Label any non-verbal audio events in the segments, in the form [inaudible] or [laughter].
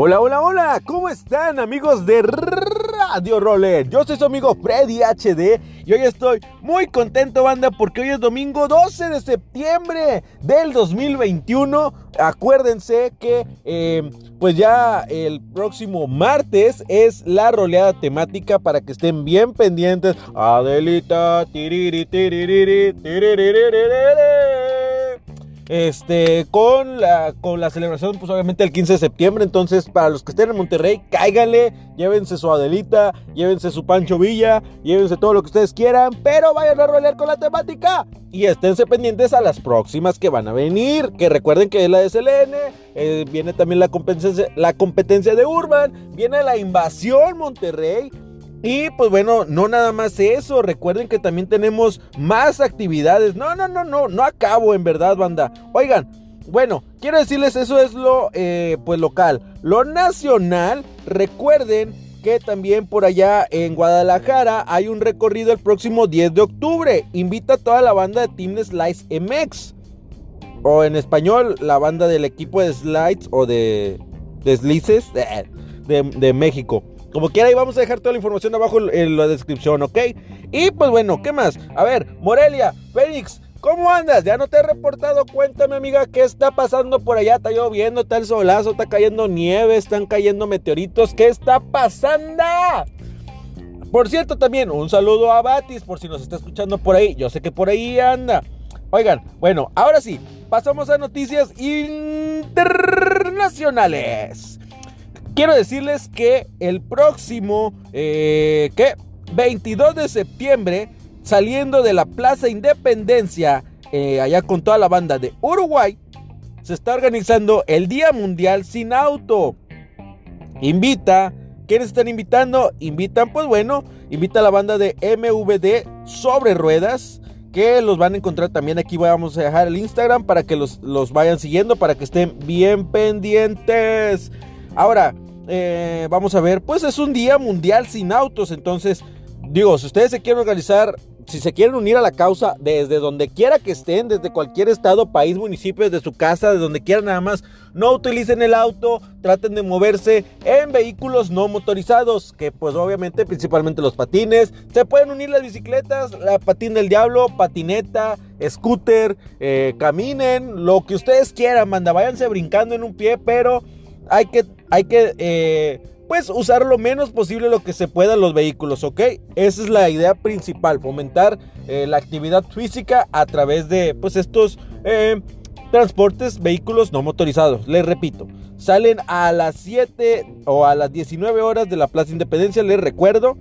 Hola, hola, hola, ¿cómo están amigos de Radio Roller? Yo soy su amigo Freddy HD y hoy estoy muy contento banda porque hoy es domingo 12 de septiembre del 2021. Acuérdense que eh, pues ya el próximo martes es la roleada temática para que estén bien pendientes. Adelita, tiriri, tiriri, este, con la, con la celebración, pues obviamente el 15 de septiembre. Entonces, para los que estén en Monterrey, cáiganle, llévense su Adelita, llévense su Pancho Villa, llévense todo lo que ustedes quieran, pero vayan a rolear con la temática. Y esténse pendientes a las próximas que van a venir. Que recuerden que es la SLN, eh, viene también la competencia, la competencia de Urban, viene la invasión Monterrey. Y pues bueno, no nada más eso, recuerden que también tenemos más actividades. No, no, no, no, no acabo en verdad, banda. Oigan, bueno, quiero decirles eso es lo eh, pues local. Lo nacional, recuerden que también por allá en Guadalajara hay un recorrido el próximo 10 de octubre. Invita a toda la banda de Team Slice MX. O en español, la banda del equipo de Slides o de Deslices [laughs] de, de México. Como quiera, ahí vamos a dejar toda la información abajo en la descripción, ¿ok? Y pues bueno, ¿qué más? A ver, Morelia, Fénix, ¿cómo andas? Ya no te he reportado. Cuéntame, amiga, ¿qué está pasando por allá? Está lloviendo, está el solazo, está cayendo nieve, están cayendo meteoritos. ¿Qué está pasando? Por cierto, también un saludo a Batis, por si nos está escuchando por ahí. Yo sé que por ahí anda. Oigan, bueno, ahora sí, pasamos a noticias internacionales quiero decirles que el próximo, eh, ¿qué? 22 de septiembre, saliendo de la Plaza Independencia, eh, allá con toda la banda de Uruguay, se está organizando el Día Mundial sin Auto. Invita, ¿quiénes están invitando? Invitan, pues bueno, invita a la banda de MVD sobre ruedas que los van a encontrar también aquí vamos a dejar el Instagram para que los, los vayan siguiendo para que estén bien pendientes ahora eh, vamos a ver, pues es un día mundial sin autos, entonces digo, si ustedes se quieren organizar, si se quieren unir a la causa desde donde quiera que estén, desde cualquier estado, país, municipio, desde su casa, de donde quieran nada más, no utilicen el auto, traten de moverse en vehículos no motorizados, que pues obviamente principalmente los patines, se pueden unir las bicicletas, la patín del diablo, patineta, scooter, eh, caminen, lo que ustedes quieran, manda, váyanse brincando en un pie, pero hay que, hay que eh, pues usar lo menos posible lo que se pueda los vehículos, ¿ok? Esa es la idea principal, fomentar eh, la actividad física a través de pues estos eh, transportes, vehículos no motorizados. Les repito, salen a las 7 o a las 19 horas de la Plaza Independencia, les recuerdo.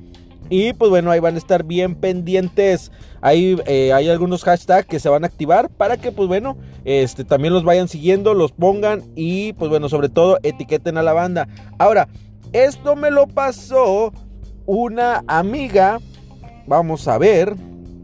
Y pues bueno, ahí van a estar bien pendientes. Ahí eh, hay algunos hashtags que se van a activar para que pues bueno, este, también los vayan siguiendo, los pongan y pues bueno, sobre todo etiqueten a la banda. Ahora, esto me lo pasó una amiga. Vamos a ver.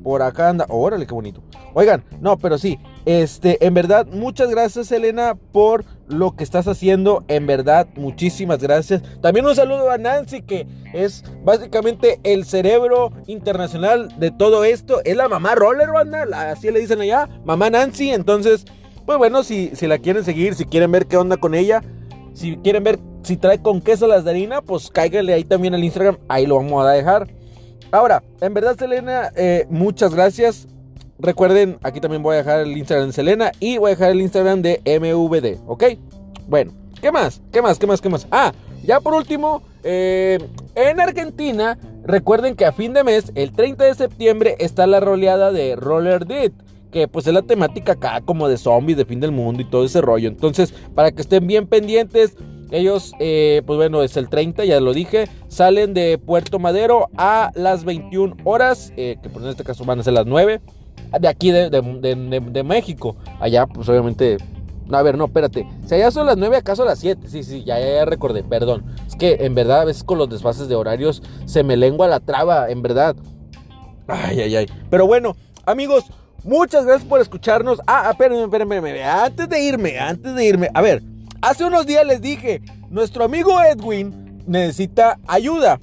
Por acá anda. Órale, qué bonito. Oigan, no, pero sí, este, en verdad, muchas gracias, Elena, por lo que estás haciendo. En verdad, muchísimas gracias. También un saludo a Nancy, que es básicamente el cerebro internacional de todo esto. Es la mamá roller, banda, así le dicen allá, mamá Nancy. Entonces, pues bueno, si, si la quieren seguir, si quieren ver qué onda con ella, si quieren ver si trae con queso las de harina, pues cáiganle ahí también al Instagram, ahí lo vamos a dejar. Ahora, en verdad, Selena, eh, muchas gracias. Recuerden, aquí también voy a dejar el Instagram de Selena y voy a dejar el Instagram de MVD, ¿ok? Bueno, ¿qué más? ¿Qué más? ¿Qué más? ¿Qué más? Ah, ya por último, eh, en Argentina, recuerden que a fin de mes, el 30 de septiembre, está la roleada de Roller Dead que pues es la temática acá como de zombies, de fin del mundo y todo ese rollo. Entonces, para que estén bien pendientes, ellos, eh, pues bueno, es el 30, ya lo dije, salen de Puerto Madero a las 21 horas, eh, que pues en este caso van a ser las 9 de aquí de, México. Allá, pues obviamente. A ver, no, espérate. Si allá son las 9, acaso las 7. Sí, sí, ya, ya, recordé, perdón. Es que en verdad, a veces con los desfases de horarios se me lengua la traba, en verdad. Ay, ay, ay. Pero bueno, amigos, muchas gracias por escucharnos. Ah, espérenme, espérenme, espérenme. Antes de irme, antes de irme. A ver, hace unos días les dije, nuestro amigo Edwin necesita ayuda.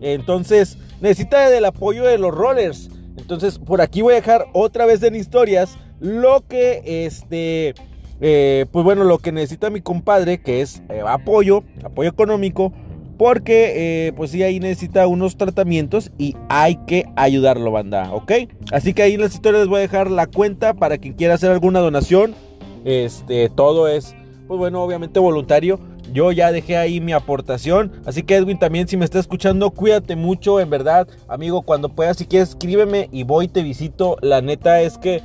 Entonces, necesita del apoyo de los rollers. Entonces, por aquí voy a dejar otra vez en historias lo que este eh, pues bueno, lo que necesita mi compadre, que es eh, apoyo, apoyo económico, porque eh, pues sí, ahí necesita unos tratamientos y hay que ayudarlo, banda, ¿ok? Así que ahí en las historias les voy a dejar la cuenta para quien quiera hacer alguna donación. Este, todo es, pues bueno, obviamente voluntario. Yo ya dejé ahí mi aportación. Así que Edwin también si me está escuchando, cuídate mucho, en verdad. Amigo, cuando puedas, si quieres, escríbeme y voy, te visito. La neta es que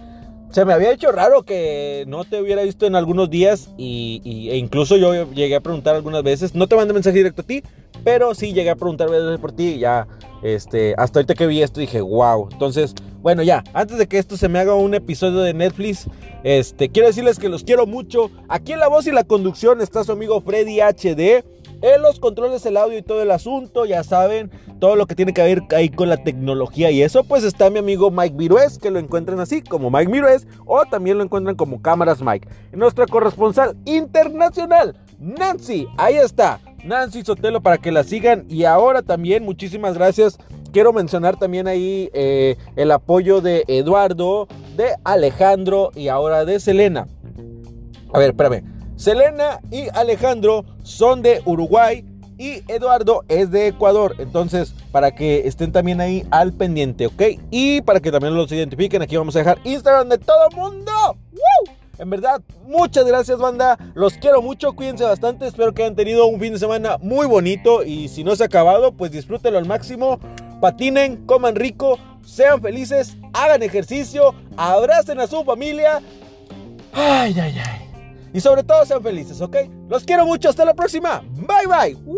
se me había hecho raro que no te hubiera visto en algunos días y, e incluso yo llegué a preguntar algunas veces. No te mandé mensaje directo a ti, pero sí llegué a preguntar por ti y ya, este, hasta ahorita que vi esto dije, wow. Entonces, bueno, ya, antes de que esto se me haga un episodio de Netflix, este, quiero decirles que los quiero mucho. Aquí en la voz y la conducción está su amigo Freddy HD. En los controles, el audio y todo el asunto, ya saben, todo lo que tiene que ver ahí con la tecnología y eso, pues está mi amigo Mike Virués, que lo encuentran así como Mike Virués, o también lo encuentran como Cámaras Mike. Nuestra corresponsal internacional, Nancy, ahí está, Nancy Sotelo para que la sigan. Y ahora también, muchísimas gracias. Quiero mencionar también ahí eh, el apoyo de Eduardo, de Alejandro y ahora de Selena. A ver, espérame. Selena y Alejandro son de Uruguay y Eduardo es de Ecuador. Entonces, para que estén también ahí al pendiente, ¿ok? Y para que también los identifiquen, aquí vamos a dejar Instagram de todo el mundo. En verdad, muchas gracias banda. Los quiero mucho, cuídense bastante. Espero que hayan tenido un fin de semana muy bonito. Y si no se ha acabado, pues disfrútenlo al máximo. Patinen, coman rico, sean felices, hagan ejercicio, abracen a su familia. Ay, ay, ay. Y sobre todo sean felices, ¿ok? Los quiero mucho, hasta la próxima. Bye, bye.